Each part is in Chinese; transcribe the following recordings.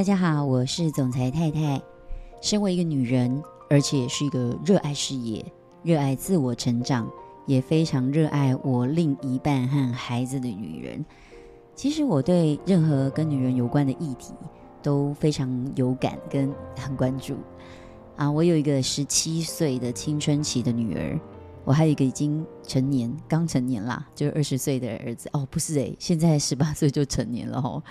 大家好，我是总裁太太。身为一个女人，而且是一个热爱事业、热爱自我成长，也非常热爱我另一半和孩子的女人。其实我对任何跟女人有关的议题都非常有感，跟很关注。啊，我有一个十七岁的青春期的女儿。我还有一个已经成年，刚成年啦，就是二十岁的儿子哦，不是诶，现在十八岁就成年了哦。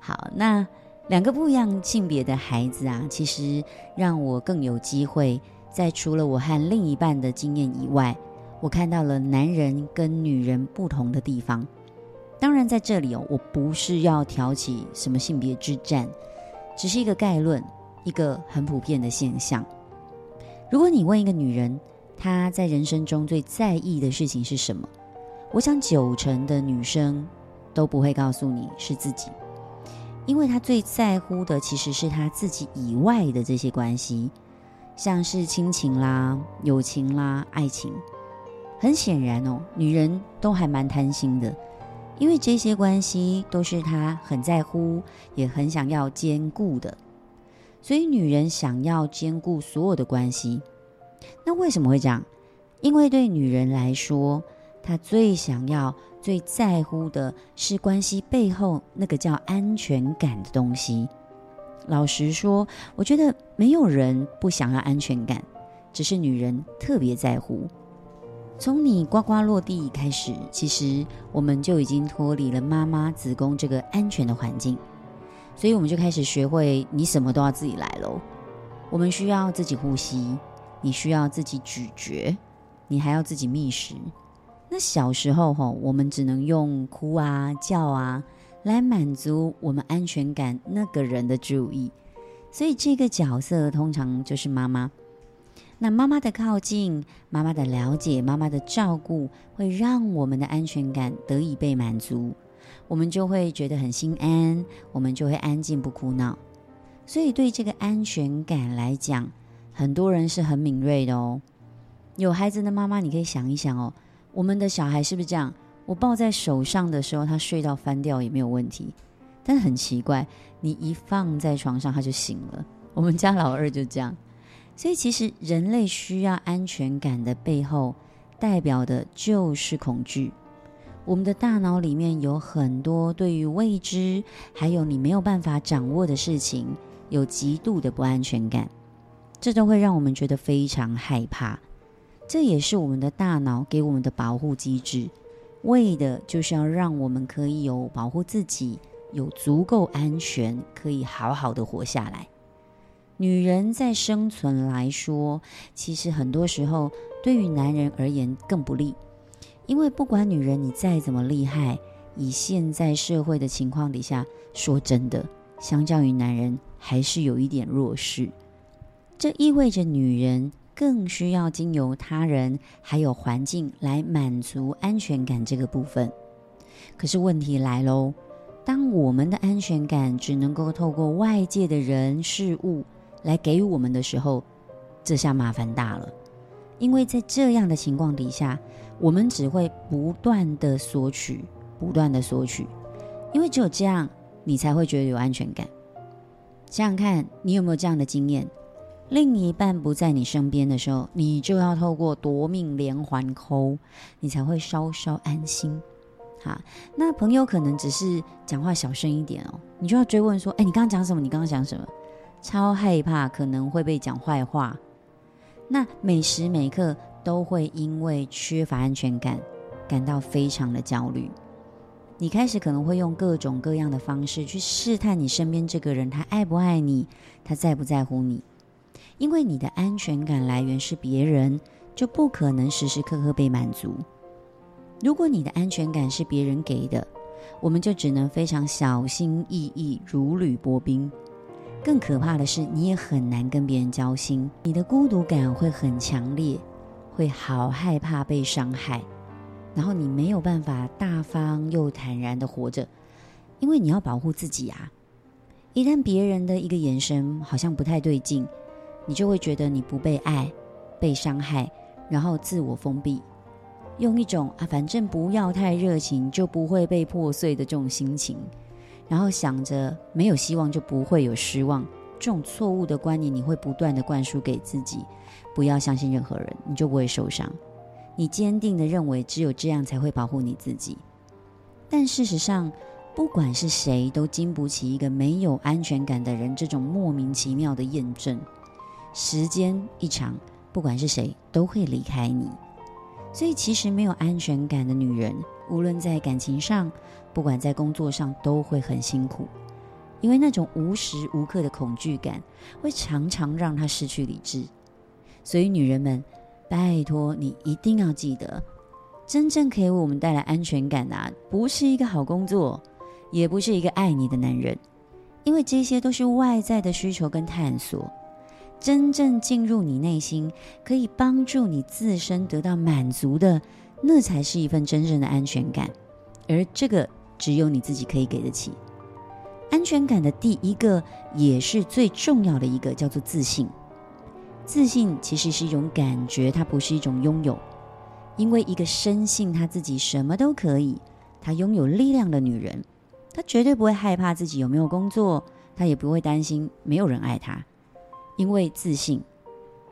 好，那两个不一样性别的孩子啊，其实让我更有机会，在除了我和另一半的经验以外，我看到了男人跟女人不同的地方。当然，在这里哦，我不是要挑起什么性别之战，只是一个概论，一个很普遍的现象。如果你问一个女人，她在人生中最在意的事情是什么？我想九成的女生都不会告诉你是自己，因为她最在乎的其实是她自己以外的这些关系，像是亲情啦、友情啦、爱情。很显然哦，女人都还蛮贪心的，因为这些关系都是她很在乎，也很想要兼顾的，所以女人想要兼顾所有的关系。那为什么会这样？因为对女人来说，他最想要、最在乎的是关系背后那个叫安全感的东西。老实说，我觉得没有人不想要安全感，只是女人特别在乎。从你呱呱落地开始，其实我们就已经脱离了妈妈子宫这个安全的环境，所以我们就开始学会，你什么都要自己来喽。我们需要自己呼吸。你需要自己咀嚼，你还要自己觅食。那小时候吼，我们只能用哭啊、叫啊来满足我们安全感那个人的注意，所以这个角色通常就是妈妈。那妈妈的靠近、妈妈的了解、妈妈的照顾，会让我们的安全感得以被满足，我们就会觉得很心安，我们就会安静不哭闹。所以对这个安全感来讲，很多人是很敏锐的哦，有孩子的妈妈，你可以想一想哦，我们的小孩是不是这样？我抱在手上的时候，他睡到翻掉也没有问题，但很奇怪，你一放在床上他就醒了。我们家老二就这样，所以其实人类需要安全感的背后，代表的就是恐惧。我们的大脑里面有很多对于未知，还有你没有办法掌握的事情，有极度的不安全感。这都会让我们觉得非常害怕，这也是我们的大脑给我们的保护机制，为的就是要让我们可以有保护自己，有足够安全，可以好好的活下来。女人在生存来说，其实很多时候对于男人而言更不利，因为不管女人你再怎么厉害，以现在社会的情况底下，说真的，相较于男人还是有一点弱势。这意味着女人更需要经由他人还有环境来满足安全感这个部分。可是问题来喽，当我们的安全感只能够透过外界的人事物来给予我们的时候，这下麻烦大了。因为在这样的情况底下，我们只会不断的索取，不断的索取，因为只有这样，你才会觉得有安全感。想想看，你有没有这样的经验？另一半不在你身边的时候，你就要透过夺命连环 call，你才会稍稍安心。哈，那朋友可能只是讲话小声一点哦，你就要追问说：“哎，你刚刚讲什么？你刚刚讲什么？”超害怕可能会被讲坏话。那每时每刻都会因为缺乏安全感，感到非常的焦虑。你开始可能会用各种各样的方式去试探你身边这个人，他爱不爱你，他在不在乎你。因为你的安全感来源是别人，就不可能时时刻刻被满足。如果你的安全感是别人给的，我们就只能非常小心翼翼，如履薄冰。更可怕的是，你也很难跟别人交心，你的孤独感会很强烈，会好害怕被伤害，然后你没有办法大方又坦然地活着，因为你要保护自己啊。一旦别人的一个眼神好像不太对劲，你就会觉得你不被爱、被伤害，然后自我封闭，用一种啊，反正不要太热情，就不会被破碎的这种心情，然后想着没有希望就不会有失望，这种错误的观念你会不断的灌输给自己，不要相信任何人，你就不会受伤。你坚定的认为只有这样才会保护你自己，但事实上，不管是谁都经不起一个没有安全感的人这种莫名其妙的验证。时间一长，不管是谁都会离开你。所以，其实没有安全感的女人，无论在感情上，不管在工作上，都会很辛苦，因为那种无时无刻的恐惧感，会常常让她失去理智。所以，女人们。拜托你一定要记得，真正可以为我们带来安全感的，不是一个好工作，也不是一个爱你的男人，因为这些都是外在的需求跟探索。真正进入你内心，可以帮助你自身得到满足的，那才是一份真正的安全感。而这个只有你自己可以给得起。安全感的第一个，也是最重要的一个，叫做自信。自信其实是一种感觉，它不是一种拥有。因为一个深信她自己什么都可以，她拥有力量的女人，她绝对不会害怕自己有没有工作，她也不会担心没有人爱她。因为自信，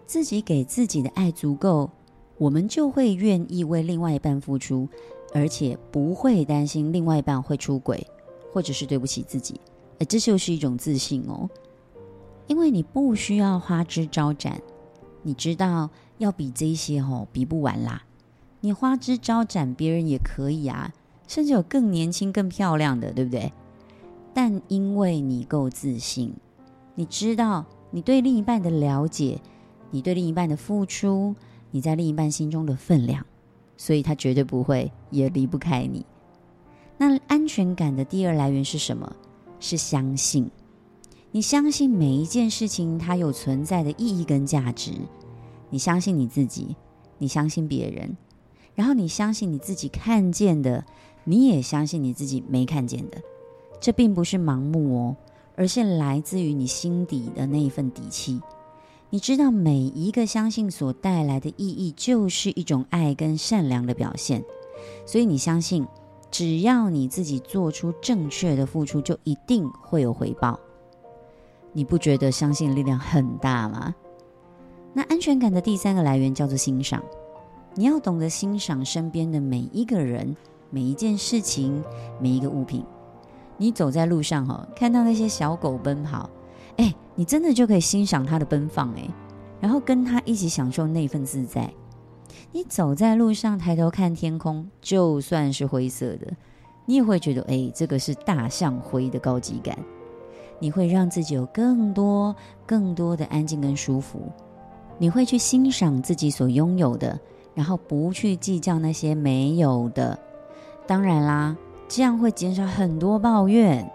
自己给自己的爱足够，我们就会愿意为另外一半付出，而且不会担心另外一半会出轨，或者是对不起自己。而这就是一种自信哦。因为你不需要花枝招展，你知道要比这些哦比不完啦。你花枝招展，别人也可以啊，甚至有更年轻、更漂亮的，对不对？但因为你够自信，你知道你对另一半的了解，你对另一半的付出，你在另一半心中的分量，所以他绝对不会也离不开你。那安全感的第二来源是什么？是相信。你相信每一件事情它有存在的意义跟价值，你相信你自己，你相信别人，然后你相信你自己看见的，你也相信你自己没看见的。这并不是盲目哦，而是来自于你心底的那一份底气。你知道每一个相信所带来的意义就是一种爱跟善良的表现，所以你相信，只要你自己做出正确的付出，就一定会有回报。你不觉得相信力量很大吗？那安全感的第三个来源叫做欣赏。你要懂得欣赏身边的每一个人、每一件事情、每一个物品。你走在路上哈，看到那些小狗奔跑，哎，你真的就可以欣赏它的奔放哎，然后跟它一起享受那份自在。你走在路上，抬头看天空，就算是灰色的，你也会觉得哎，这个是大象灰的高级感。你会让自己有更多、更多的安静跟舒服。你会去欣赏自己所拥有的，然后不去计较那些没有的。当然啦，这样会减少很多抱怨。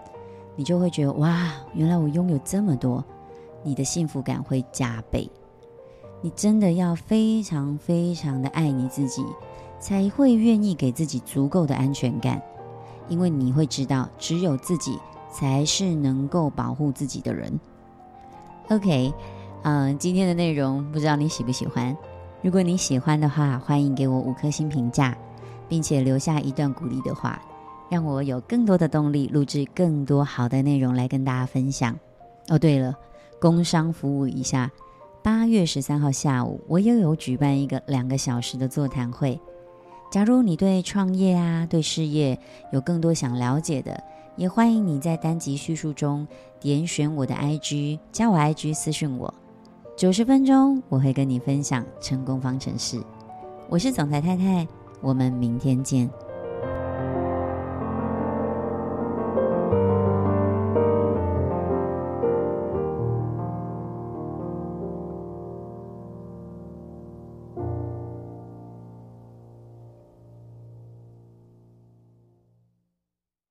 你就会觉得哇，原来我拥有这么多，你的幸福感会加倍。你真的要非常非常的爱你自己，才会愿意给自己足够的安全感，因为你会知道，只有自己。才是能够保护自己的人。OK，嗯、今天的内容不知道你喜不喜欢？如果你喜欢的话，欢迎给我五颗星评价，并且留下一段鼓励的话，让我有更多的动力录制更多好的内容来跟大家分享。哦，对了，工商服务一下，八月十三号下午，我又有举办一个两个小时的座谈会。假如你对创业啊，对事业有更多想了解的。也欢迎你在单集叙述中点选我的 IG，加我 IG 私讯我，九十分钟我会跟你分享成功方程式。我是总裁太太，我们明天见。